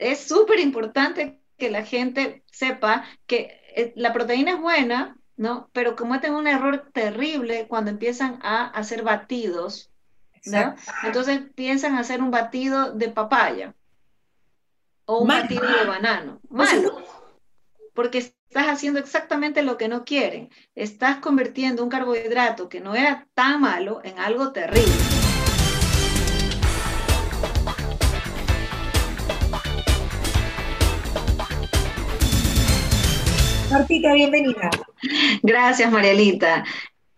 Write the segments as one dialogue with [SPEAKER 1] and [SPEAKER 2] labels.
[SPEAKER 1] es súper importante que la gente sepa que eh, la proteína es buena, ¿no? Pero cometen un error terrible cuando empiezan a hacer batidos, ¿no? Entonces piensan hacer un batido de papaya o un batido de banano. Malo. Porque estás haciendo exactamente lo que no quieren. Estás convirtiendo un carbohidrato que no era tan malo en algo terrible.
[SPEAKER 2] Martita, bienvenida.
[SPEAKER 1] Gracias, Marielita.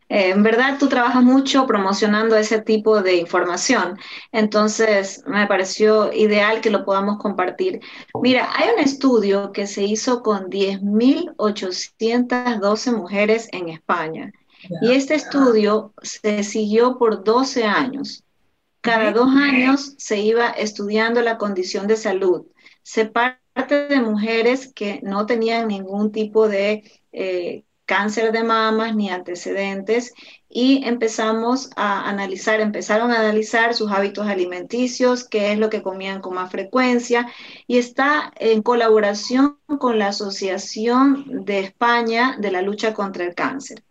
[SPEAKER 1] Eh, en verdad, tú trabajas mucho promocionando ese tipo de información, entonces me pareció ideal que lo podamos compartir. Mira, hay un estudio que se hizo con 10.812 mujeres en España y este estudio se siguió por 12 años. Cada dos años se iba estudiando la condición de salud. Se parte de mujeres que no tenían ningún tipo de eh, cáncer de mamas ni antecedentes y empezamos a analizar, empezaron a analizar sus hábitos alimenticios, qué es lo que comían con más frecuencia y está en colaboración con la Asociación de España de la lucha contra el cáncer.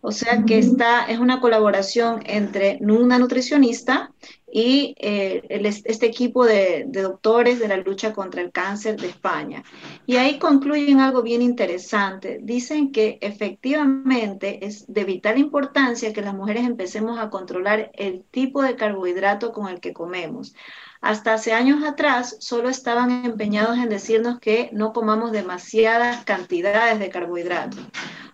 [SPEAKER 1] O sea que esta es una colaboración entre una nutricionista y eh, este equipo de, doctores de la lucha contra el cáncer de España. Y ahí concluyen algo bien interesante. Dicen que efectivamente es de vital importancia que las mujeres empecemos a controlar el tipo de carbohidrato con el que comemos. Hasta hace años atrás solo estaban empeñados en decirnos que no comamos demasiadas cantidades de carbohidratos.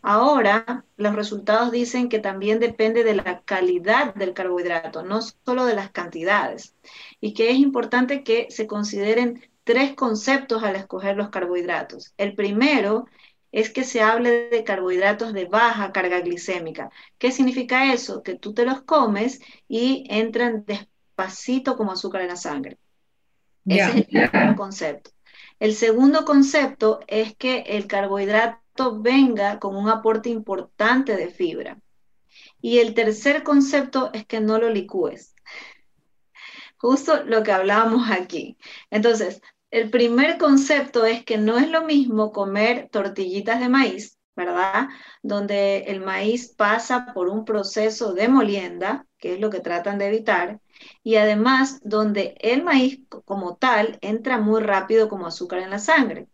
[SPEAKER 1] Ahora los resultados dicen que también depende de la calidad del carbohidrato, no solo de las cantidades. Y que es importante que se consideren tres conceptos al escoger los carbohidratos. El primero es que se hable de carbohidratos de baja carga glicémica. ¿Qué significa eso? Que tú te los comes y entran después como azúcar en la sangre. Ese es el primer concepto. El segundo concepto es que el carbohidrato venga con un aporte importante de fibra. Y el tercer concepto es que no lo licúes. Justo lo que hablábamos aquí. Entonces, el primer concepto es que no es lo mismo comer tortillitas de maíz, ¿verdad? Donde el maíz pasa por un proceso de molienda, que es lo que tratan de evitar, y además donde el maíz como tal entra muy rápido como azúcar en la sangre.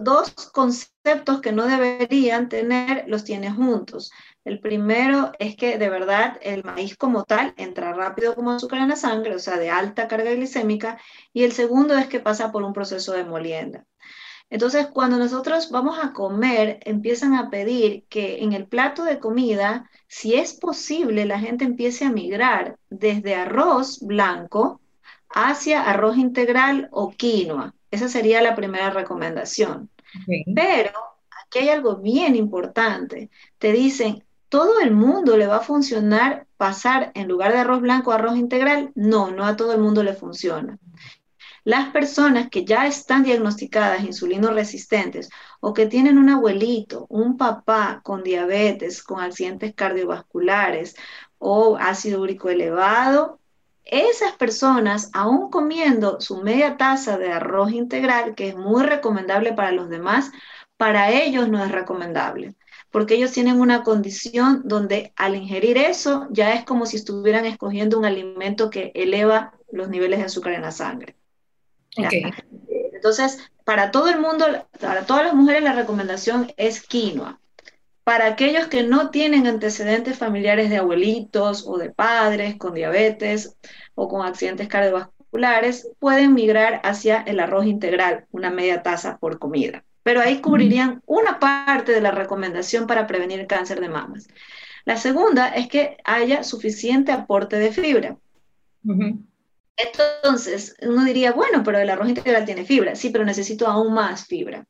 [SPEAKER 1] Dos conceptos que no deberían tener los tienes juntos. El primero es que de verdad el maíz como tal entra rápido como azúcar en la sangre, o sea, de alta carga glicémica, y el segundo es que pasa por un proceso de molienda. Entonces, cuando nosotros vamos a comer, empiezan a pedir que en el plato de comida, si es posible, la gente empiece a migrar desde arroz blanco hacia arroz integral o quinoa. Esa sería la primera recomendación. Pero aquí hay algo bien importante. Te dicen, ¿todo el mundo le va a funcionar pasar en lugar de arroz blanco a arroz integral? No, no a todo el mundo le funciona. Las personas que ya están diagnosticadas insulino resistentes o que tienen un abuelito, un papá con diabetes, con accidentes cardiovasculares o ácido úrico elevado, esas personas, aún comiendo su media taza de arroz integral, que es muy recomendable para los demás, para ellos no es recomendable, porque ellos tienen una condición donde al ingerir eso ya es como si estuvieran escogiendo un alimento que eleva los niveles de azúcar en la sangre. Entonces, para todo el mundo, para todas las mujeres la recomendación es quinoa. Para aquellos que no tienen antecedentes familiares de abuelitos o de padres con diabetes o con accidentes cardiovasculares, pueden migrar hacia el arroz integral, una media taza por comida. Pero ahí cubrirían una parte de la recomendación para prevenir el cáncer de mamas. La segunda es que haya suficiente aporte de fibra. Entonces, uno diría, bueno, pero el arroz integral tiene fibra. Sí, pero necesito aún más fibra.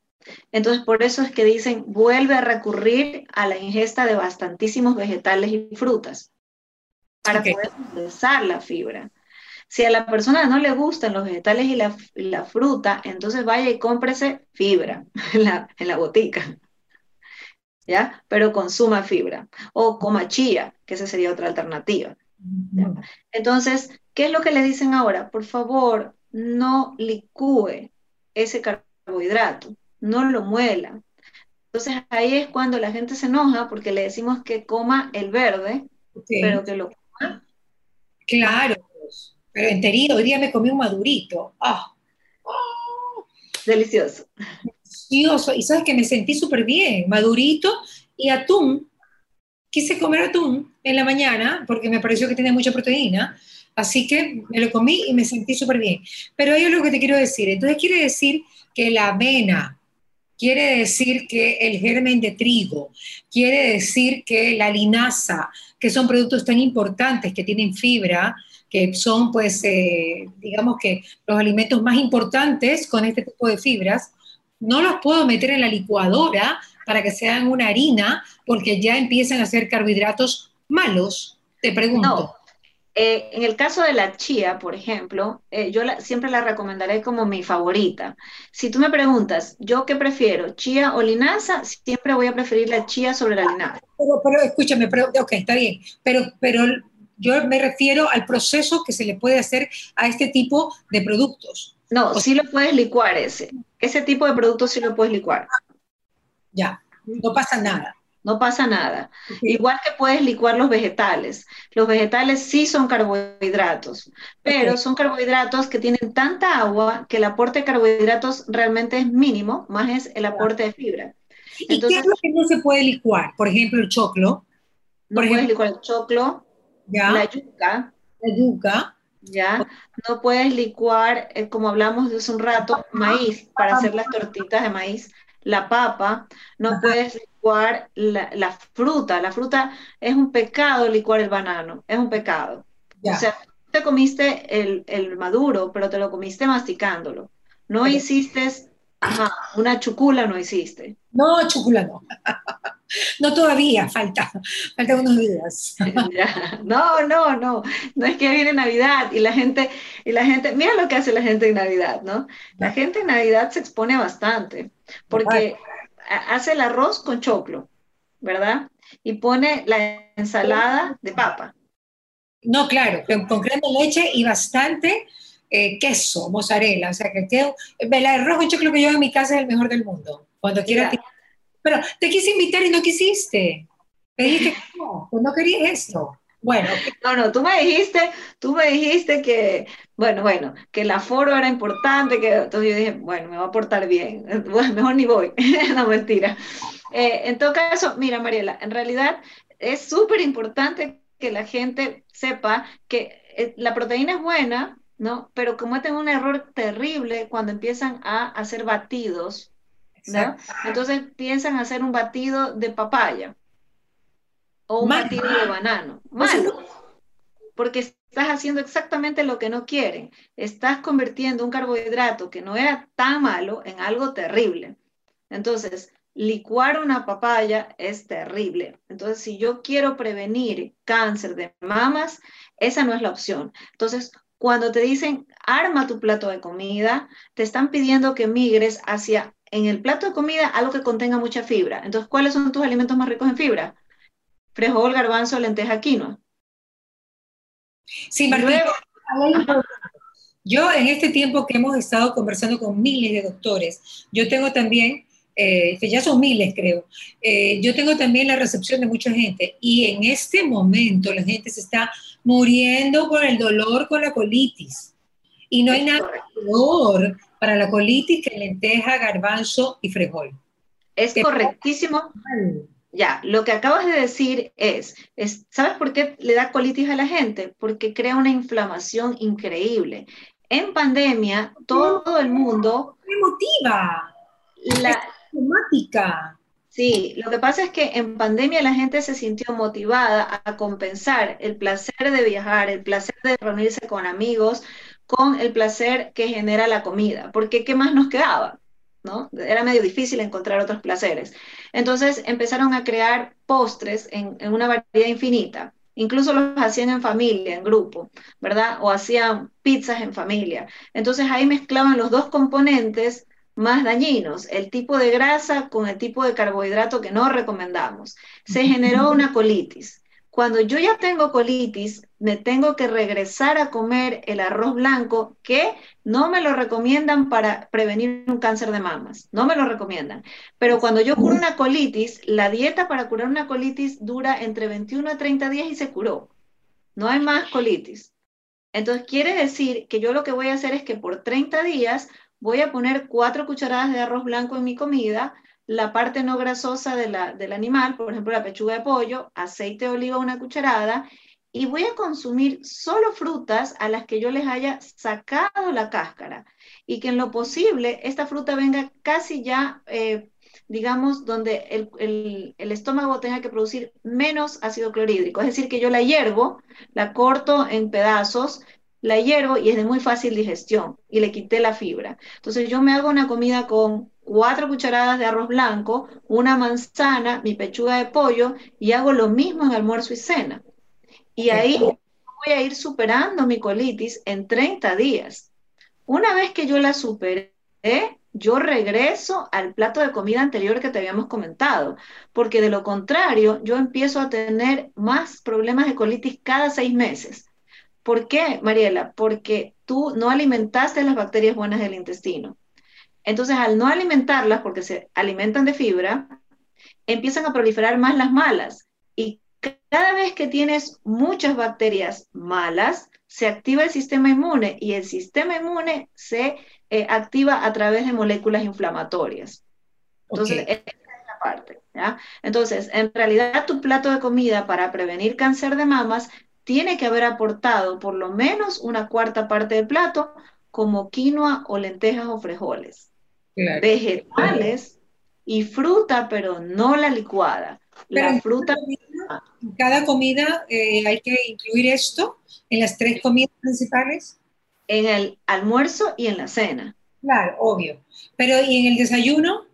[SPEAKER 1] Entonces, por eso es que dicen, vuelve a recurrir a la ingesta de bastantísimos vegetales y frutas para poder procesar la fibra. Si a la persona no le gustan los vegetales y la, fruta, entonces vaya y cómprese fibra en la, en la botica. ¿Ya? Pero consuma fibra. O coma chía, que esa sería otra alternativa. Entonces, ¿qué es lo que le dicen ahora? Por favor, no licúe ese carbohidrato, no lo muela. Entonces ahí es cuando la gente se enoja porque le decimos que coma el verde, pero que lo coma.
[SPEAKER 2] Claro, pero enterido, hoy día me comí un madurito. ¡Ah!
[SPEAKER 1] Delicioso.
[SPEAKER 2] Delicioso. Y sabes que me sentí súper bien, madurito y atún. Quise comer atún en la mañana porque me pareció que tenía mucha proteína. Así que me lo comí y me sentí súper bien. Pero ahí es lo que te quiero decir. Entonces quiere decir que la avena, quiere decir que el germen de trigo, quiere decir que la linaza, que son productos tan importantes que tienen fibra, que son pues, eh, digamos que los alimentos más importantes con este tipo de fibras, no los puedo meter en la licuadora para que sean una harina, porque ya empiezan a ser carbohidratos malos, te pregunto.
[SPEAKER 1] No. Eh, en el caso de la chía, por ejemplo, eh, yo siempre la recomendaré como mi favorita. Si tú me preguntas, ¿yo qué prefiero, chía o linaza? Siempre voy a preferir la chía sobre la linaza.
[SPEAKER 2] Pero, escúchame, pero, ok, está bien, pero, pero yo me refiero al proceso que se le puede hacer a este tipo de productos.
[SPEAKER 1] No, sí lo puedes licuar ese. Ese tipo de productos sí lo puedes licuar.
[SPEAKER 2] Ya, no pasa nada.
[SPEAKER 1] No pasa nada. Igual que puedes licuar los vegetales. Los vegetales sí son carbohidratos, pero son carbohidratos que tienen tanta agua que el aporte de carbohidratos realmente es mínimo, más es el aporte de fibra.
[SPEAKER 2] ¿Y qué es lo que no se puede licuar? Por ejemplo, el choclo.
[SPEAKER 1] No puedes licuar el choclo, la yuca.
[SPEAKER 2] La yuca.
[SPEAKER 1] ¿ya? No puedes licuar, eh, como hablamos de hace un rato, maíz para hacer las tortitas de maíz la papa, no puedes licuar la, fruta. La fruta es un pecado licuar el banano, es un pecado. O sea, te comiste el, maduro, pero te lo comiste masticándolo. No hiciste una chucula, no hiciste.
[SPEAKER 2] No, chucula no. no todavía, falta, falta unos días.
[SPEAKER 1] no, no, no. No es que viene Navidad y la gente, y la gente, mira lo que hace la gente en Navidad, ¿no? La gente en Navidad se expone bastante porque hace el arroz con choclo, ¿verdad? Y pone la ensalada de papa.
[SPEAKER 2] No, claro, con crema de leche y bastante eh, queso, mozzarella. O sea, que el arroz con choclo que yo en mi casa es el mejor del mundo. Cuando quieras. Pero te quise invitar y no quisiste. Me dijiste no, pues no querías esto. Bueno.
[SPEAKER 1] No, no, tú me dijiste, tú me dijiste que, bueno, bueno, que el aforo era importante, que entonces yo dije, bueno, me va a portar bien, bueno, mejor ni voy, no mentira. Eh, en todo caso, mira, Mariela, en realidad es súper importante que la gente sepa que eh, la proteína es buena, ¿no? Pero cometen un error terrible cuando empiezan a hacer batidos, ¿no? Entonces piensan hacer un batido de papaya o un batido de banano. Malo. Porque estás haciendo exactamente lo que no quieren. Estás convirtiendo un carbohidrato que no era tan malo en algo terrible. Entonces, licuar una papaya es terrible. Entonces, si yo quiero prevenir cáncer de mamas, esa no es la opción. Entonces, cuando te dicen arma tu plato de comida, te están pidiendo que migres hacia en el plato de comida algo que contenga mucha fibra. Entonces, ¿cuáles son tus alimentos más ricos en fibra? Frijol, garbanzo, lenteja, quinoa.
[SPEAKER 2] Sí, Martín. yo en este tiempo que hemos estado conversando con miles de doctores, yo tengo también, eh, que ya son miles creo, eh, yo tengo también la recepción de mucha gente y en este momento la gente se está muriendo por el dolor con la colitis. Y no hay nada peor para la colitis que lenteja, garbanzo y frijol.
[SPEAKER 1] Es correctísimo. Ya, lo que acabas de decir es, es, ¿sabes por qué le da colitis a la gente? Porque crea una inflamación increíble. En pandemia, todo el mundo...
[SPEAKER 2] Emotiva.
[SPEAKER 1] La
[SPEAKER 2] temática.
[SPEAKER 1] Sí, lo que pasa es que en pandemia la gente se sintió motivada a compensar el placer de viajar, el placer de reunirse con amigos, con el placer que genera la comida, porque ¿qué más nos quedaba? ¿No? Era medio difícil encontrar otros placeres. Entonces empezaron a crear postres en, en una variedad infinita. Incluso los hacían en familia, en grupo, ¿verdad? O hacían pizzas en familia. Entonces ahí mezclaban los dos componentes más dañinos, el tipo de grasa con el tipo de carbohidrato que no recomendamos. Se generó una colitis. Cuando yo ya tengo colitis, me tengo que regresar a comer el arroz blanco que no me lo recomiendan para prevenir un cáncer de mamas, no me lo recomiendan. Pero cuando yo curo una colitis, la dieta para curar una colitis dura entre 21 a 30 días y se curó. No hay más colitis. Entonces quiere decir que yo lo que voy a hacer es que por 30 días voy a poner cuatro cucharadas de arroz blanco en mi comida, la parte no grasosa del animal, por ejemplo, la pechuga de pollo, aceite de oliva una cucharada, y voy a consumir solo frutas a las que yo les haya sacado la cáscara y que en lo posible esta fruta venga casi ya, eh, digamos, donde el, el, estómago tenga que producir menos ácido clorhídrico. Es decir, que yo la hiervo, la corto en pedazos, la hiervo y es de muy fácil digestión y le quité la fibra. Entonces yo me hago una comida con cuatro cucharadas de arroz blanco, una manzana, mi pechuga de pollo y hago lo mismo en almuerzo y cena. Y ahí voy a ir superando mi colitis en 30 días. Una vez que yo la superé, yo regreso al plato de comida anterior que te habíamos comentado, porque de lo contrario, yo empiezo a tener más problemas de colitis cada seis meses. ¿Por qué, Mariela? Porque tú no alimentaste las bacterias buenas del intestino. Entonces, al no alimentarlas, porque se alimentan de fibra, empiezan a proliferar más las malas. Y cada vez que tienes muchas bacterias malas, se activa el sistema inmune y el sistema inmune se eh, activa a través de moléculas inflamatorias. Entonces, esa es la parte. Entonces, en realidad tu plato de comida para prevenir cáncer de mamas tiene que haber aportado por lo menos una cuarta parte del plato como quinoa o lentejas o frijoles vegetales y fruta, pero no la licuada. la fruta.
[SPEAKER 2] En cada comida eh, hay que incluir esto en las tres comidas principales.
[SPEAKER 1] En el almuerzo y en la cena.
[SPEAKER 2] Claro, obvio. Pero ¿y en el desayuno?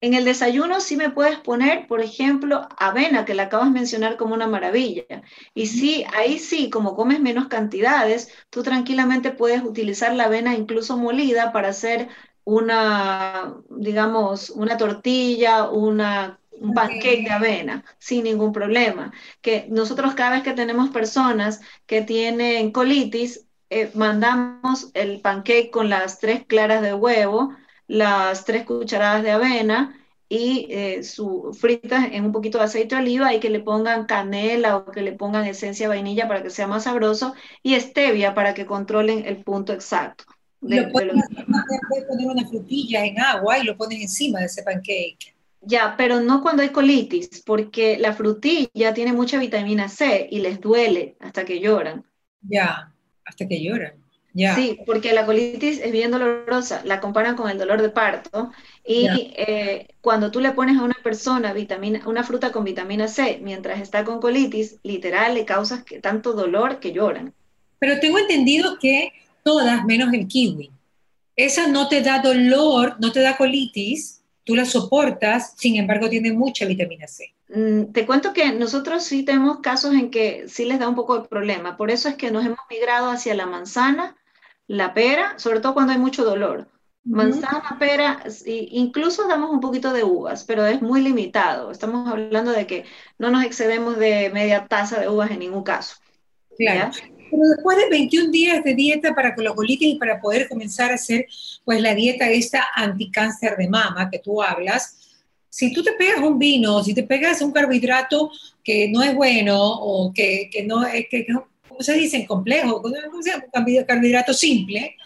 [SPEAKER 1] En el desayuno sí me puedes poner, por ejemplo, avena, que la acabas de mencionar como una maravilla. Y sí, ahí sí, como comes menos cantidades, tú tranquilamente puedes utilizar la avena incluso molida para hacer una, digamos, una tortilla, una, un pancake de avena, sin ningún problema. Que nosotros cada vez que tenemos personas que tienen colitis, eh, mandamos el pancake con las tres claras de huevo, las tres cucharadas de avena y eh, su fritas en un poquito de aceite de oliva y que le pongan canela o que le pongan esencia de vainilla para que sea más sabroso y stevia para que controlen el punto exacto
[SPEAKER 2] lo poner una frutilla en agua y lo ponen encima de ese pancake.
[SPEAKER 1] Ya, pero no cuando hay colitis, porque la frutilla tiene mucha vitamina C y les duele hasta que lloran.
[SPEAKER 2] Ya, hasta que lloran. Ya.
[SPEAKER 1] Sí, porque la colitis es bien dolorosa, la comparan con el dolor de parto y eh, cuando tú le pones a una persona vitamina, una fruta con vitamina C mientras está con colitis, literal le causas que, tanto dolor que lloran.
[SPEAKER 2] Pero tengo entendido que todas menos el kiwi. Esa no te da dolor, no te da colitis, tú la soportas, sin embargo tiene mucha vitamina C.
[SPEAKER 1] Mm, te cuento que nosotros sí tenemos casos en que sí les da un poco de problema, por eso es que nos hemos migrado hacia la manzana, la pera, sobre todo cuando hay mucho dolor. Manzana, pera, incluso damos un poquito de uvas, pero es muy limitado. Estamos hablando de que no nos excedemos de media taza de uvas en ningún caso.
[SPEAKER 2] Claro. Pero después de 21 días de dieta para con colitis y para poder comenzar a hacer pues la dieta esta anticáncer de mama que tú hablas, si tú te pegas un vino, si te pegas un carbohidrato que no es bueno o que, que no es, que, ¿cómo se dice? Complejo, un carbohidrato simple.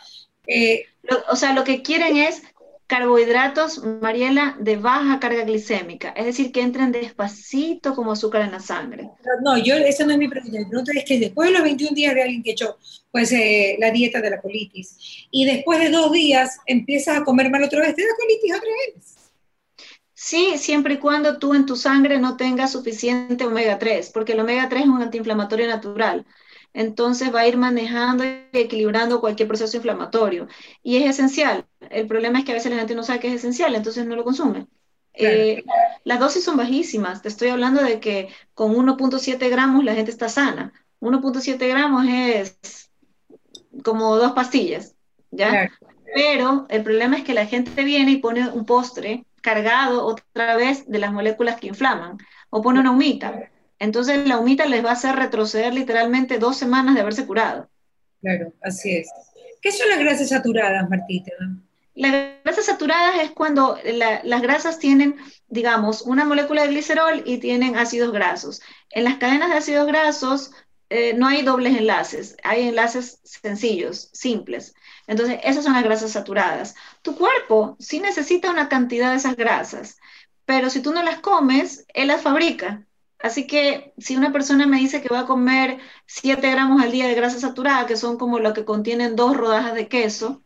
[SPEAKER 1] Eh, o sea, lo que quieren es carbohidratos, Mariela, de baja carga glicémica, es decir, que entren despacito como azúcar en la sangre.
[SPEAKER 2] No, yo, esa no es mi pregunta. Mi pregunta es que después de los 21 días de alguien que echó pues, eh, la dieta de la colitis, y después de dos días empiezas a comer mal otra vez, ¿te da colitis otra vez?
[SPEAKER 1] Sí, siempre y cuando tú en tu sangre no tengas suficiente omega 3, porque el omega 3 es un antiinflamatorio natural entonces va a ir manejando y equilibrando cualquier proceso inflamatorio. Y es esencial. El problema es que a veces la gente no sabe que es esencial, entonces no lo consume. Eh, las dosis son bajísimas. Te estoy hablando de que con 1.7 gramos la gente está sana. 1.7 gramos es como dos pastillas, ¿ya? Pero el problema es que la gente viene y pone un postre cargado otra vez de las moléculas que inflaman o pone una humita. Entonces la humita les va a hacer retroceder literalmente dos semanas de haberse curado.
[SPEAKER 2] Claro, así es. ¿Qué son las grasas saturadas, Martita?
[SPEAKER 1] Las grasas saturadas es cuando las grasas tienen, digamos, una molécula de glicerol y tienen ácidos grasos. En las cadenas de ácidos grasos eh, no hay dobles enlaces, hay enlaces sencillos, simples. Entonces, esas son las grasas saturadas. Tu cuerpo sí necesita una cantidad de esas grasas, pero si tú no las comes, él las fabrica. Así que si una persona me dice que va a comer 7 gramos al día de grasa saturada, que son como lo que contienen dos rodajas de queso,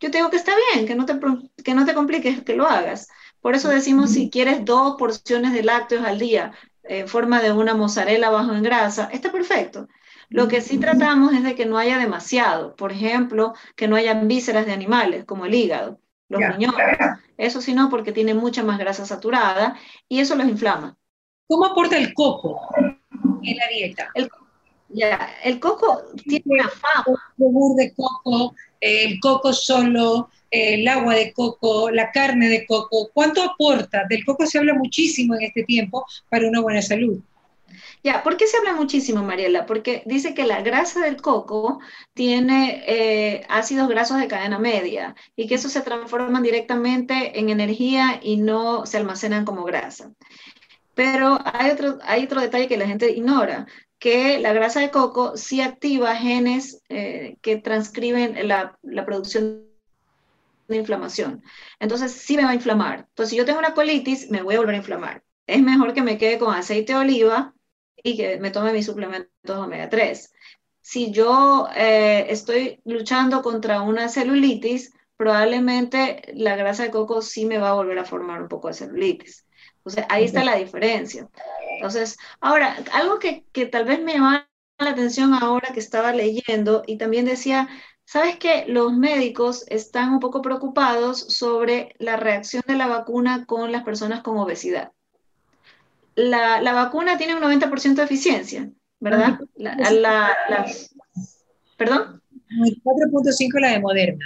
[SPEAKER 1] yo te digo que está bien, que no te, que no te compliques, que lo hagas. Por eso decimos, si quieres dos porciones de lácteos al día en forma de una mozzarella bajo en grasa, está perfecto. Lo que sí tratamos es de que no haya demasiado. Por ejemplo, que no hayan vísceras de animales, como el hígado, los riñones. Eso sí no, porque tiene mucha más grasa saturada y eso los inflama.
[SPEAKER 2] ¿Cómo aporta el coco en la dieta?
[SPEAKER 1] El, ya, el coco tiene una fama.
[SPEAKER 2] El yogur de coco, el coco solo, el agua de coco, la carne de coco. ¿Cuánto aporta? Del coco se habla muchísimo en este tiempo para una buena salud.
[SPEAKER 1] Ya, ¿por qué se habla muchísimo, Mariela? Porque dice que la grasa del coco tiene eh, ácidos grasos de cadena media y que eso se transforman directamente en energía y no se almacenan como grasa. Pero hay otro, hay otro detalle que la gente ignora, que la grasa de coco sí activa genes eh, que transcriben la, la producción de inflamación. Entonces sí me va a inflamar. Entonces si yo tengo una colitis, me voy a volver a inflamar. Es mejor que me quede con aceite de oliva y que me tome mis suplementos omega 3. Si yo eh, estoy luchando contra una celulitis, probablemente la grasa de coco sí me va a volver a formar un poco de celulitis. Entonces, ahí está la diferencia. Entonces, ahora, algo que, que tal vez me llama la atención ahora que estaba leyendo y también decía, ¿sabes qué? Los médicos están un poco preocupados sobre la reacción de la vacuna con las personas con obesidad la, la vacuna tiene un 90% de eficiencia, ¿verdad? La, la, ¿Perdón?
[SPEAKER 2] 4.5 la de Moderna.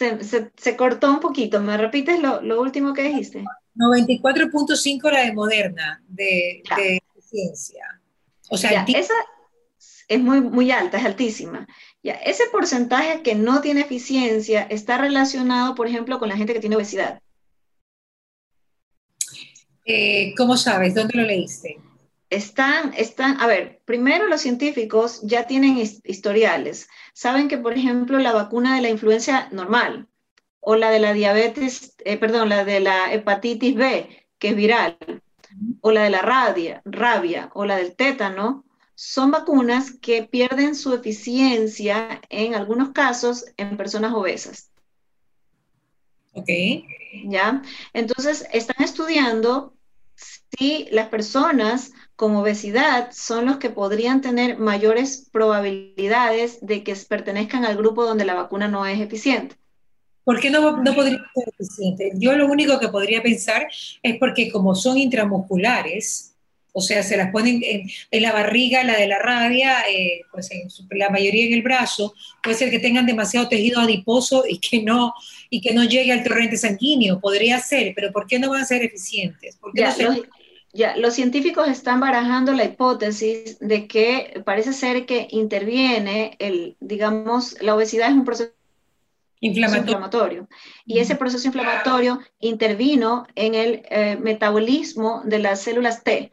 [SPEAKER 1] Se, se, se, cortó un poquito. ¿Me repites lo, lo último que dijiste?
[SPEAKER 2] 94.5 la de Moderna, de, de eficiencia.
[SPEAKER 1] O sea, esa es muy, muy alta, es altísima. Ya, ese porcentaje que no tiene eficiencia está relacionado, por ejemplo, con la gente que tiene obesidad.
[SPEAKER 2] Eh, ¿Cómo sabes? ¿Dónde lo leíste?
[SPEAKER 1] Están, están, a ver, primero los científicos ya tienen historiales. Saben que, por ejemplo, la vacuna de la influencia normal o la de la diabetes, eh, perdón, la de la hepatitis B, que es viral, o la de la rabia, rabia o la del tétano, son vacunas que pierden su eficiencia en algunos casos en personas obesas.
[SPEAKER 2] Ok.
[SPEAKER 1] ¿Ya? Entonces, están estudiando si las personas con obesidad son los que podrían tener mayores probabilidades de que pertenezcan al grupo donde la vacuna no es eficiente.
[SPEAKER 2] ¿Por qué no, no podría ser eficiente? Yo lo único que podría pensar es porque como son intramusculares, o sea, se las ponen en, la barriga, la de la rabia, eh, pues en la mayoría en el brazo, puede ser que tengan demasiado tejido adiposo y que no, y que no llegue al torrente sanguíneo, podría ser, pero ¿por qué no van a ser eficientes?
[SPEAKER 1] ya, los, científicos están barajando la hipótesis de que parece ser que interviene el, digamos, la obesidad es un proceso inflamatorio. Y ese proceso inflamatorio intervino en el eh, metabolismo de las células T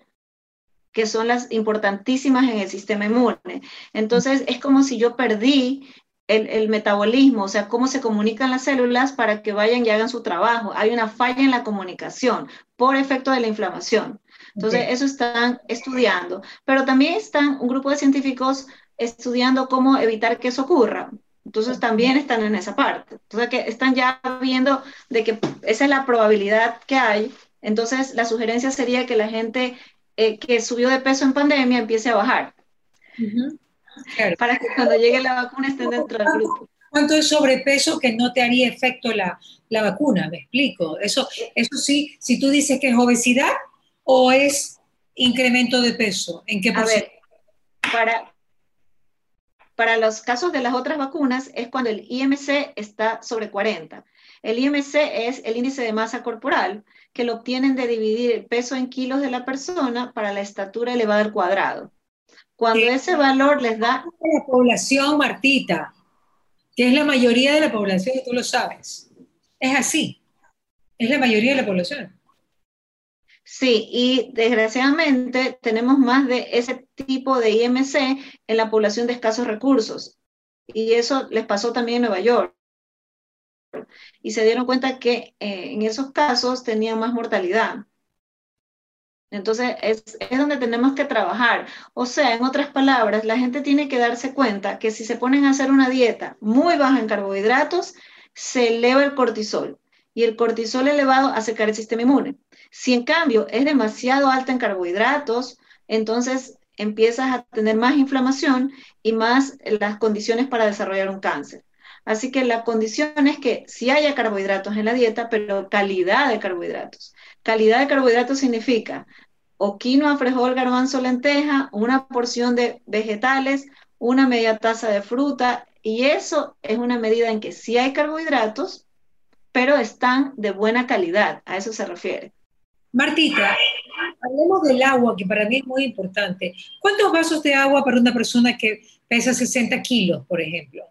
[SPEAKER 1] que son las importantísimas en el sistema inmune. Entonces, es como si yo perdí el, metabolismo, o sea, cómo se comunican las células para que vayan y hagan su trabajo. Hay una falla en la comunicación por efecto de la inflamación. Entonces, eso están estudiando. Pero también están un grupo de científicos estudiando cómo evitar que eso ocurra. Entonces, también están en esa parte. Entonces, que están ya viendo de que esa es la probabilidad que hay. Entonces, la sugerencia sería que la gente eh, que subió de peso en pandemia empiece a bajar. Para que cuando llegue la vacuna estén dentro del grupo.
[SPEAKER 2] ¿Cuánto es sobrepeso que no te haría efecto la, la vacuna? Me explico. Eso, eso sí, si tú dices que es obesidad o es incremento de peso, ¿en qué
[SPEAKER 1] A ver, para, para los casos de las otras vacunas es cuando el IMC está sobre 40. El IMC es el índice de masa corporal, que lo obtienen de dividir el peso en kilos de la persona para la estatura elevada al cuadrado. Cuando ese valor les da...
[SPEAKER 2] La población, Martita, que es la mayoría de la población, y tú lo sabes. Es así. Es la mayoría de la población.
[SPEAKER 1] Sí, y desgraciadamente tenemos más de ese tipo de IMC en la población de escasos recursos. Y eso les pasó también en Nueva York. Y se dieron cuenta que eh, en esos casos tenían más mortalidad. Entonces, es, es, donde tenemos que trabajar. O sea, en otras palabras, la gente tiene que darse cuenta que si se ponen a hacer una dieta muy baja en carbohidratos, se eleva el cortisol. Y el cortisol elevado hace caer el sistema inmune. Si en cambio es demasiado alta en carbohidratos, entonces empiezas a tener más inflamación y más las condiciones para desarrollar un cáncer. Así que la condición es que si haya carbohidratos en la dieta, pero calidad de carbohidratos. Calidad de carbohidratos significa o quinoa, frijol, garbanzo, lenteja, una porción de vegetales, una media taza de fruta, y eso es una medida en que sí hay carbohidratos, pero están de buena calidad, a eso se refiere.
[SPEAKER 2] Martita, hablemos del agua, que para mí es muy importante. ¿Cuántos vasos de agua para una persona que pesa 60 kilos, por ejemplo?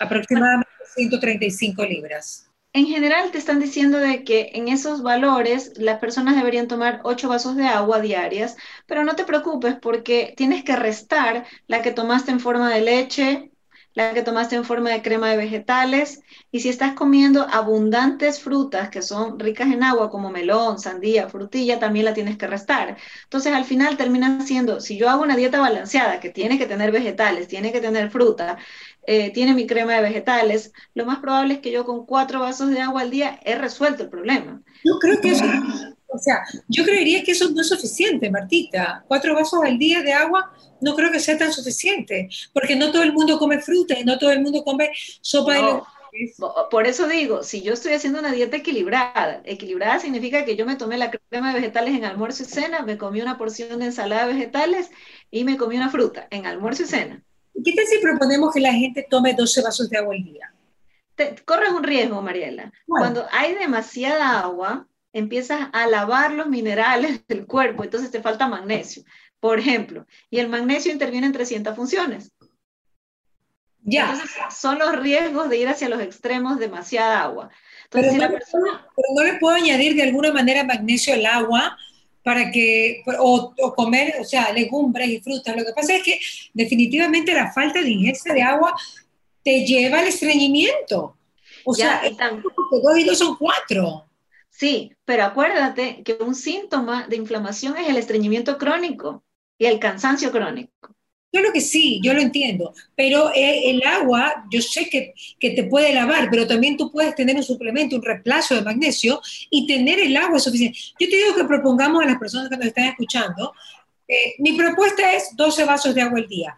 [SPEAKER 2] aproximadamente 135 libras.
[SPEAKER 1] En general te están diciendo de que en esos valores las personas deberían tomar 8 vasos de agua diarias, pero no te preocupes porque tienes que restar la que tomaste en forma de leche, la que tomaste en forma de crema de vegetales, y si estás comiendo abundantes frutas que son ricas en agua, como melón, sandía, frutilla, también la tienes que restar. Entonces, al final termina siendo, si yo hago una dieta balanceada, que tiene que tener vegetales, tiene que tener fruta, eh, tiene mi crema de vegetales, lo más probable es que yo con cuatro vasos de agua al día he resuelto el problema.
[SPEAKER 2] Yo creo que eso, o sea, yo creería que eso no es suficiente, Martita. Cuatro vasos al día de agua no creo que sea tan suficiente, porque no todo el mundo come fruta y no todo el mundo come sopa de
[SPEAKER 1] por eso digo, si yo estoy haciendo una dieta equilibrada, equilibrada significa que yo me tomé la crema de vegetales en almuerzo y cena, me comí una porción de ensalada de vegetales y me comí una fruta en almuerzo y cena.
[SPEAKER 2] ¿Qué tal si proponemos que la gente tome 12 vasos de agua al día?
[SPEAKER 1] Te, corres un riesgo, Mariela. Cuando hay demasiada agua, empiezas a lavar los minerales del cuerpo, entonces te falta magnesio, por ejemplo, y el magnesio interviene en 300 funciones. Ya. Entonces, son los riesgos de ir hacia los extremos, demasiada agua.
[SPEAKER 2] pero, no pero no le puedo añadir de alguna manera magnesio al agua para que, o, comer, o sea, legumbres y frutas. Lo que pasa es que definitivamente la falta de ingesta de agua te lleva al estreñimiento. O sea, dos y dos son cuatro.
[SPEAKER 1] Sí, pero acuérdate que un síntoma de inflamación es el estreñimiento crónico y el cansancio crónico.
[SPEAKER 2] Claro que sí, yo lo entiendo, pero eh, el agua, yo sé que, que, te puede lavar, pero también tú puedes tener un suplemento, un reemplazo de magnesio y tener el agua suficiente. Yo te digo que propongamos a las personas que nos están escuchando, eh, mi propuesta es 12 vasos de agua al día.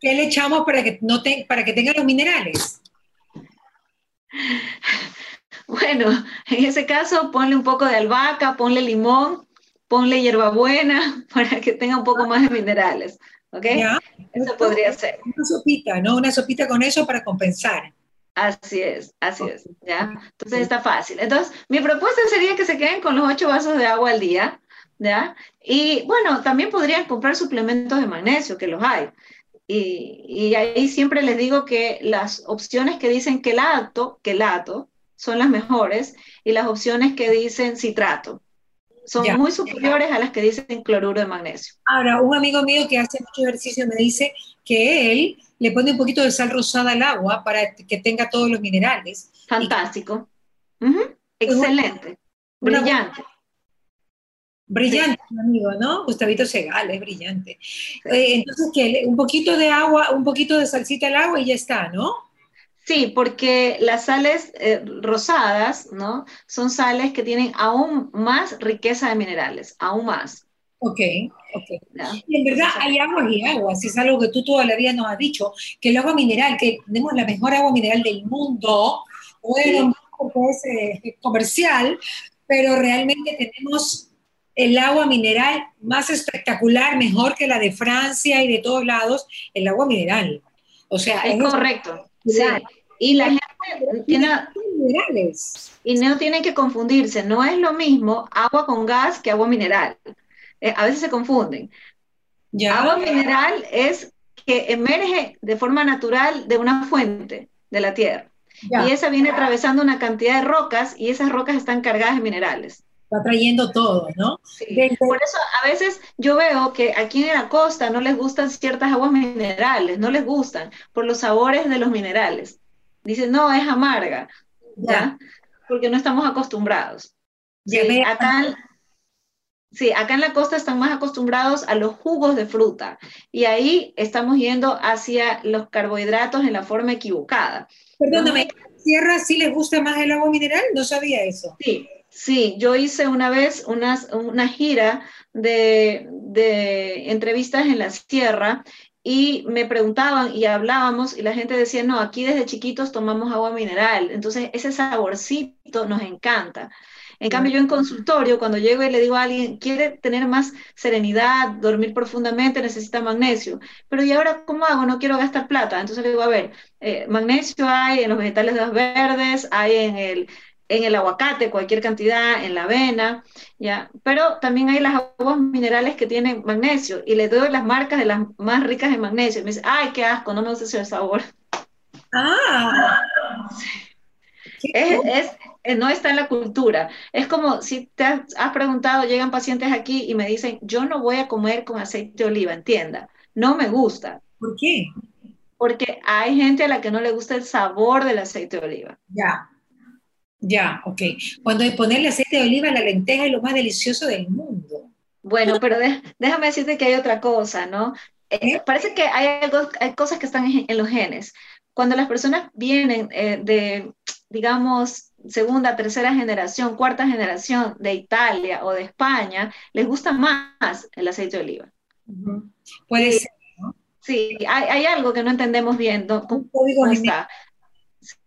[SPEAKER 2] ¿Qué le echamos para que, no te, para que tengan los minerales?
[SPEAKER 1] Bueno, en ese caso ponle un poco de albahaca, ponle limón, ponle hierbabuena para que tenga un poco más de minerales. ¿Ok? Eso podría ser.
[SPEAKER 2] Una sopita, ¿no? Una sopita con eso para compensar.
[SPEAKER 1] Así es, así es, ¿ya? Entonces está fácil. Entonces, mi propuesta sería que se queden con los ocho vasos de agua al día, ¿ya? Y bueno, también podrían comprar suplementos de magnesio, que los hay. Y, y ahí siempre les digo que las opciones que dicen quelato, quelato, son las mejores, y las opciones que dicen citrato, son muy superiores a las que dicen cloruro de magnesio.
[SPEAKER 2] Ahora, un amigo mío que hace mucho ejercicio me dice que él le pone un poquito de sal rosada al agua para que tenga todos los minerales.
[SPEAKER 1] Fantástico. Excelente. brillante.
[SPEAKER 2] Brillante, amigo, ¿no? Gustavito Segal es brillante. Eh, entonces, que un poquito de agua, un poquito de salsita al agua y ya está, ¿no?
[SPEAKER 1] Sí, porque las sales eh, rosadas, ¿no? Son sales que tienen aún más riqueza de minerales, aún más.
[SPEAKER 2] Ok, ok. Y en verdad hay agua y agua, si es algo que tú toda la vida nos has dicho, que el agua mineral, que tenemos la mejor agua mineral del mundo, bueno, es eh, comercial, pero realmente tenemos el agua mineral más espectacular, mejor que la de Francia y de todos lados, el agua mineral. O sea,
[SPEAKER 1] es, correcto. Sí. Y la gente tiene...
[SPEAKER 2] minerales.
[SPEAKER 1] Y no tienen que confundirse, no es lo mismo agua con gas que agua mineral. Eh, a veces se confunden. ¿Ya? Agua mineral es que emerge de forma natural de una fuente de la tierra. Y esa viene atravesando una cantidad de rocas y esas rocas están cargadas de minerales.
[SPEAKER 2] Está trayendo todo, ¿no?
[SPEAKER 1] Por eso a veces yo veo que aquí en la costa no les gustan ciertas aguas minerales, no les gustan por los sabores de los minerales. Dicen, no, es amarga, ¿ya? Porque no estamos acostumbrados. Sí, acá, sí, acá en la costa están más acostumbrados a los jugos de fruta y ahí estamos yendo hacia los carbohidratos en la forma equivocada.
[SPEAKER 2] Perdóname, ¿en Sierra sí les gusta más el agua mineral? No sabía eso.
[SPEAKER 1] Sí, sí, yo hice una vez una, una gira de, de entrevistas en la sierra y me preguntaban y hablábamos y la gente decía, no, aquí desde chiquitos tomamos agua mineral, entonces ese saborcito nos encanta. En cambio, yo en consultorio, cuando llego y le digo a alguien, quiere tener más serenidad, dormir profundamente, necesita magnesio. Pero ¿y ahora cómo hago? No quiero gastar plata. Entonces le digo, a ver, eh, magnesio hay en los vegetales de los verdes, hay en el, en el aguacate, cualquier cantidad, en la avena, ¿ya? Pero también hay las aguas minerales que tienen magnesio y le doy las marcas de las más ricas en magnesio. Y me dice, ay, qué asco, no me gusta ese sabor. Ah. Es, eh, no está en la cultura. Es como si te has, preguntado, llegan pacientes aquí y me dicen, yo no voy a comer con aceite de oliva, entienda, no me gusta.
[SPEAKER 2] ¿Por qué?
[SPEAKER 1] Porque hay gente a la que no le gusta el sabor del aceite de oliva.
[SPEAKER 2] Ya, ya, ok. Cuando ponerle aceite de oliva a la lenteja es lo más delicioso del mundo.
[SPEAKER 1] Bueno, pero déjame decirte que hay otra cosa, ¿no? Eh, ¿Eh? Parece que hay, algo, hay cosas que están en, los genes. Cuando las personas vienen de, digamos, segunda, tercera generación, cuarta generación de Italia o de España, les gusta más el aceite de oliva.
[SPEAKER 2] Puede ser.
[SPEAKER 1] Sí, hay, algo que no entendemos bien. ¿Cómo, está?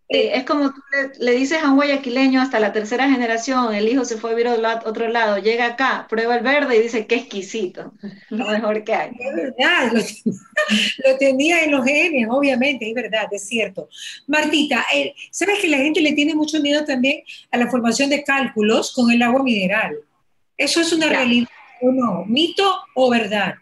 [SPEAKER 1] Es como tú le, dices a un guayaquileño hasta la tercera generación, el hijo se fue a vivir a otro lado, llega acá, prueba el verde y dice, qué exquisito, lo mejor que hay.
[SPEAKER 2] Es verdad, lo, tenía en los genes, obviamente, es verdad, es cierto. Martita, eh, ¿sabes que la gente le tiene mucho miedo también a la formación de cálculos con el agua mineral? ¿Eso es una realidad o no? ¿Mito o verdad?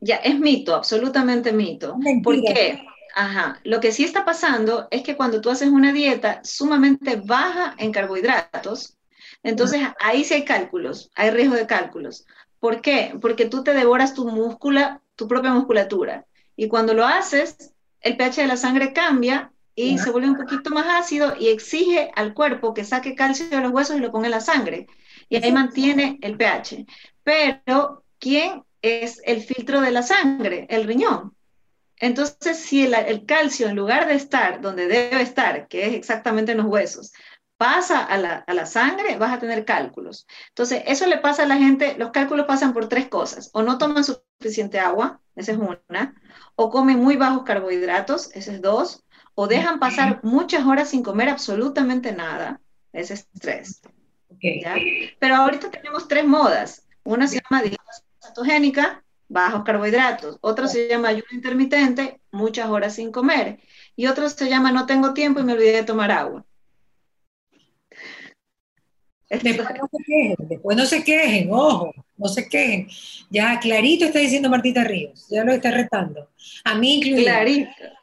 [SPEAKER 1] Ya, es mito, absolutamente mito. ¿Por qué? Ajá. Lo que sí está pasando es que cuando tú haces una dieta sumamente baja en carbohidratos, entonces ahí sí hay cálculos, hay riesgo de cálculos. ¿Por qué? Porque tú te devoras tu múscula, tu propia musculatura. Y cuando lo haces, el pH de la sangre cambia y se vuelve un poquito más ácido y exige al cuerpo que saque calcio de los huesos y lo ponga en la sangre. Y ahí mantiene el pH. Pero, ¿quién es el filtro de la sangre? El riñón. Entonces, si el, calcio, en lugar de estar donde debe estar, que es exactamente en los huesos, pasa a la, sangre, vas a tener cálculos. Entonces, eso le pasa a la gente, los cálculos pasan por tres cosas. O no toman suficiente agua, esa es una, o comen muy bajos carbohidratos, ese es dos, o dejan pasar muchas horas sin comer absolutamente nada, ese es tres. Pero ahorita tenemos tres modas. Una se llama dieta cetogénica, bajos carbohidratos. Otro se llama ayuno intermitente, muchas horas sin comer. Y otro se llama no tengo tiempo y me olvidé de tomar agua.
[SPEAKER 2] Después no se quejen, después no se quejen, ojo, no se quejen. Ya clarito está diciendo Martita Ríos, ya lo está retando. A mí incluido.
[SPEAKER 1] Clarito.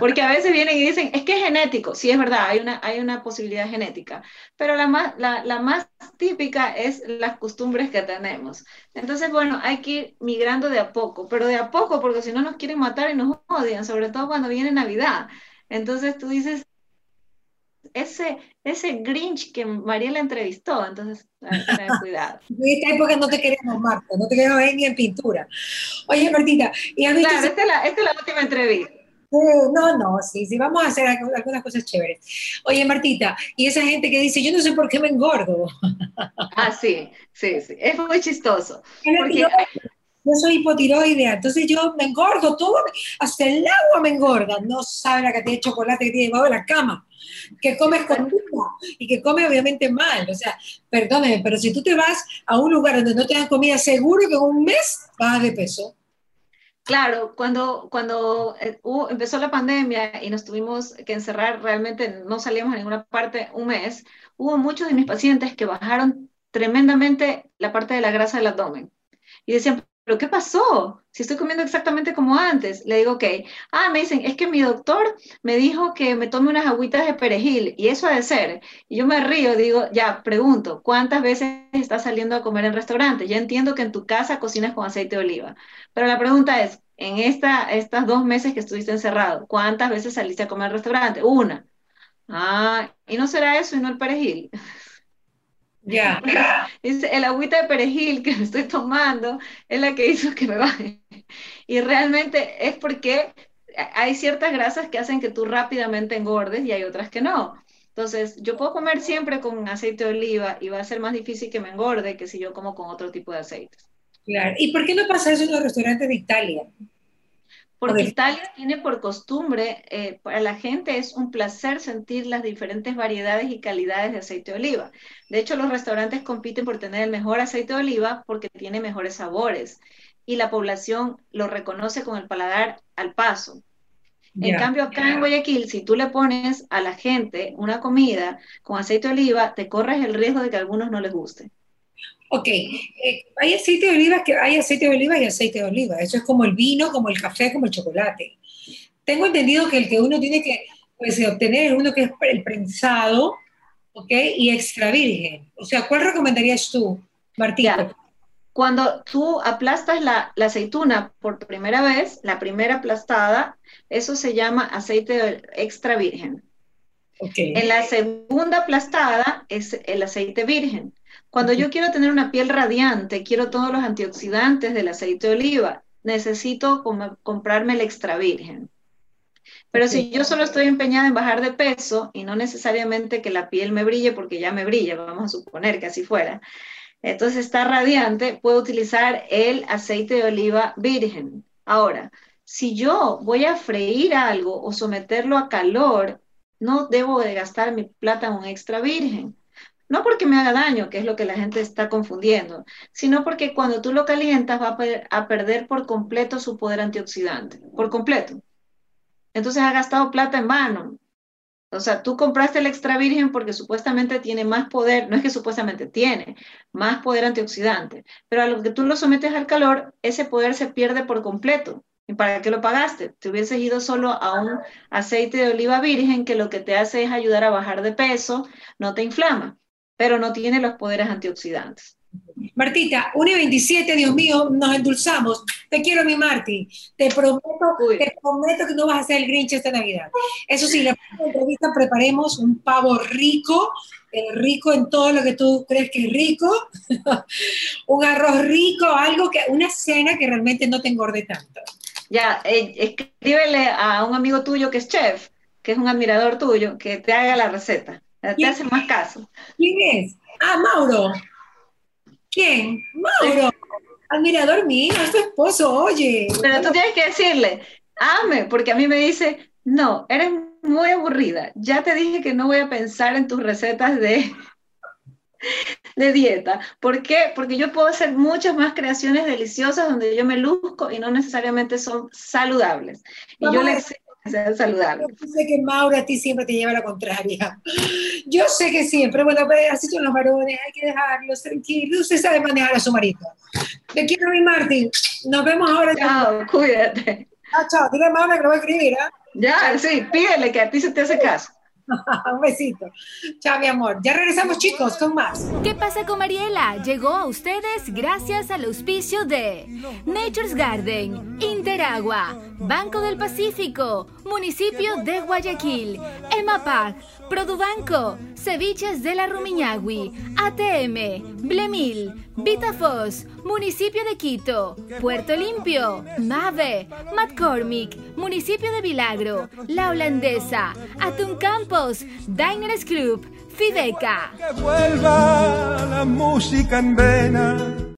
[SPEAKER 1] Porque a veces vienen y dicen, es que es genético. Sí, es verdad, hay una, hay una posibilidad genética. Pero la más, la, la más típica es las costumbres que tenemos. Entonces, bueno, hay que ir migrando de a poco, pero de a poco, porque si no nos quieren matar y nos odian, sobre todo cuando viene Navidad. Entonces tú dices, ese, ese Grinch que Mariela entrevistó, entonces, ten cuidado.
[SPEAKER 2] Esta época no te queremos, Marta, no te queremos ver ni en pintura. Oye, Martita,
[SPEAKER 1] y a Claro, esta es, la, esta es la última entrevista
[SPEAKER 2] no, no, sí, sí, vamos a hacer algunas cosas chéveres. Oye, Martita, y esa gente que dice, yo no sé por qué me engordo.
[SPEAKER 1] Ah, sí, sí, sí, es muy chistoso. Porque...
[SPEAKER 2] Yo soy hipotiroidea, entonces yo me engordo todo, hasta el agua me engorda. No sabe la cantidad de chocolate que tiene debajo de la cama, que comes con y que come obviamente mal. O sea, perdóneme, pero si tú te vas a un lugar donde no te dan comida, seguro que en un mes vas de peso.
[SPEAKER 1] Claro, cuando, cuando eh, empezó la pandemia y nos tuvimos que encerrar, realmente no salíamos a ninguna parte un mes, hubo muchos de mis pacientes que bajaron tremendamente la parte de la grasa del abdomen. Y decían, ¿pero qué pasó? Si estoy comiendo exactamente como antes. Le digo, ok. Ah, me dicen, es que mi doctor me dijo que me tome unas agüitas de perejil y eso ha de ser. Y yo me río, digo, ya, pregunto, ¿cuántas veces estás saliendo a comer en restaurantes? Ya entiendo que en tu casa cocinas con aceite de oliva. Pero la pregunta es, en esta, estas dos meses que estuviste encerrado, ¿cuántas veces saliste a comer en restaurante? Una. Ah, ¿y no será eso y no el perejil?
[SPEAKER 2] Ya.
[SPEAKER 1] Dice, el agüita de perejil que me estoy tomando es la que hizo que me baje. Y realmente es porque hay ciertas grasas que hacen que tú rápidamente engordes y hay otras que no. Entonces, yo puedo comer siempre con aceite de oliva y va a ser más difícil que me engorde que si yo como con otro tipo de aceites.
[SPEAKER 2] Claro. ¿Y por qué no pasa eso en los restaurantes de Italia?
[SPEAKER 1] Porque Italia tiene por costumbre, eh, para la gente es un placer sentir las diferentes variedades y calidades de aceite de oliva. De hecho, los restaurantes compiten por tener el mejor aceite de oliva porque tiene mejores sabores y la población lo reconoce con el paladar al paso. En cambio, acá en Guayaquil, si tú le pones a la gente una comida con aceite de oliva, te corres el riesgo de que a algunos no les guste.
[SPEAKER 2] Ok, eh, hay aceite de oliva que hay aceite de oliva y aceite de oliva. Eso es como el vino, como el café, como el chocolate. Tengo entendido que el que uno tiene que pues, obtener es uno que es el prensado, ¿ok? Y extra virgen. O sea, ¿cuál recomendarías tú, Martina?
[SPEAKER 1] Cuando tú aplastas la, la, aceituna por primera vez, la primera aplastada, eso se llama aceite extra virgen. Okay. En la segunda aplastada es el aceite virgen. Cuando yo quiero tener una piel radiante, quiero todos los antioxidantes del aceite de oliva, necesito comprarme el extra virgen. Pero si yo solo estoy empeñada en bajar de peso y no necesariamente que la piel me brille porque ya me brilla, vamos a suponer que así fuera, entonces está radiante, puedo utilizar el aceite de oliva virgen. Ahora, si yo voy a freír algo o someterlo a calor, no debo de gastar mi plata en un extra virgen. No porque me haga daño, que es lo que la gente está confundiendo, sino porque cuando tú lo calientas va a, perder por completo su poder antioxidante, por completo. Entonces ha gastado plata en vano. O sea, tú compraste el extra virgen porque supuestamente tiene más poder, no es que supuestamente tiene más poder antioxidante, pero a lo que tú lo sometes al calor, ese poder se pierde por completo. ¿Y para qué lo pagaste? Te hubieses ido solo a un aceite de oliva virgen que lo que te hace es ayudar a bajar de peso, no te inflama pero no tiene los poderes antioxidantes.
[SPEAKER 2] Martita, 1 y 27, Dios mío, nos endulzamos. Te quiero, mi Marti. Te prometo, te prometo que no vas a ser el Grinch esta Navidad. Eso sí, la entrevista preparemos un pavo rico, eh, rico en todo lo que tú crees que es rico, un arroz rico, algo que, una cena que realmente no te engorde tanto.
[SPEAKER 1] Ya, eh, escríbele a un amigo tuyo que es chef, que es un admirador tuyo, que te haga la receta. Te hace más caso.
[SPEAKER 2] ¿Quién es? Ah, Mauro. ¿Quién? Mauro. Admirador mío, es tu esposo, oye.
[SPEAKER 1] Pero tú tienes que decirle, ame, porque a mí me dice, no, eres muy aburrida. Ya te dije que no voy a pensar en tus recetas de, de dieta. ¿Por qué? Porque yo puedo hacer muchas más creaciones deliciosas donde yo me luzco y no necesariamente son saludables. Y yo le sean saludables.
[SPEAKER 2] Yo sé que Maura a ti siempre te lleva la contraria. Yo sé que siempre, bueno, pues, así son los varones, hay que dejarlos tranquilos. Usted sabe manejar a su marido. Te quiero, mi Martín. Nos vemos ahora.
[SPEAKER 1] Chao, cuídate.
[SPEAKER 2] Ah, chao. Dile a Maura que lo voy a escribir, ¿ah?
[SPEAKER 1] Ya, sí, pídele que a ti se te hace caso.
[SPEAKER 2] Un besito. Chao, mi amor. Ya regresamos, chicos, con más.
[SPEAKER 3] ¿Qué pasa con Mariela? Llegó a ustedes gracias al auspicio de Nature's Garden, Interagua, Banco del Pacífico, Municipio de Guayaquil, EMAPAC, Produbanco, Ceviches de la Rumiñahui, ATM, Blemil, Vitafos, Municipio de Quito, Puerto Limpio, Mave, McCormick, Municipio de Vilagro, La Holandesa, Atún Campos, Diners Club, Fideca.
[SPEAKER 4] Que vuelva la música en vena.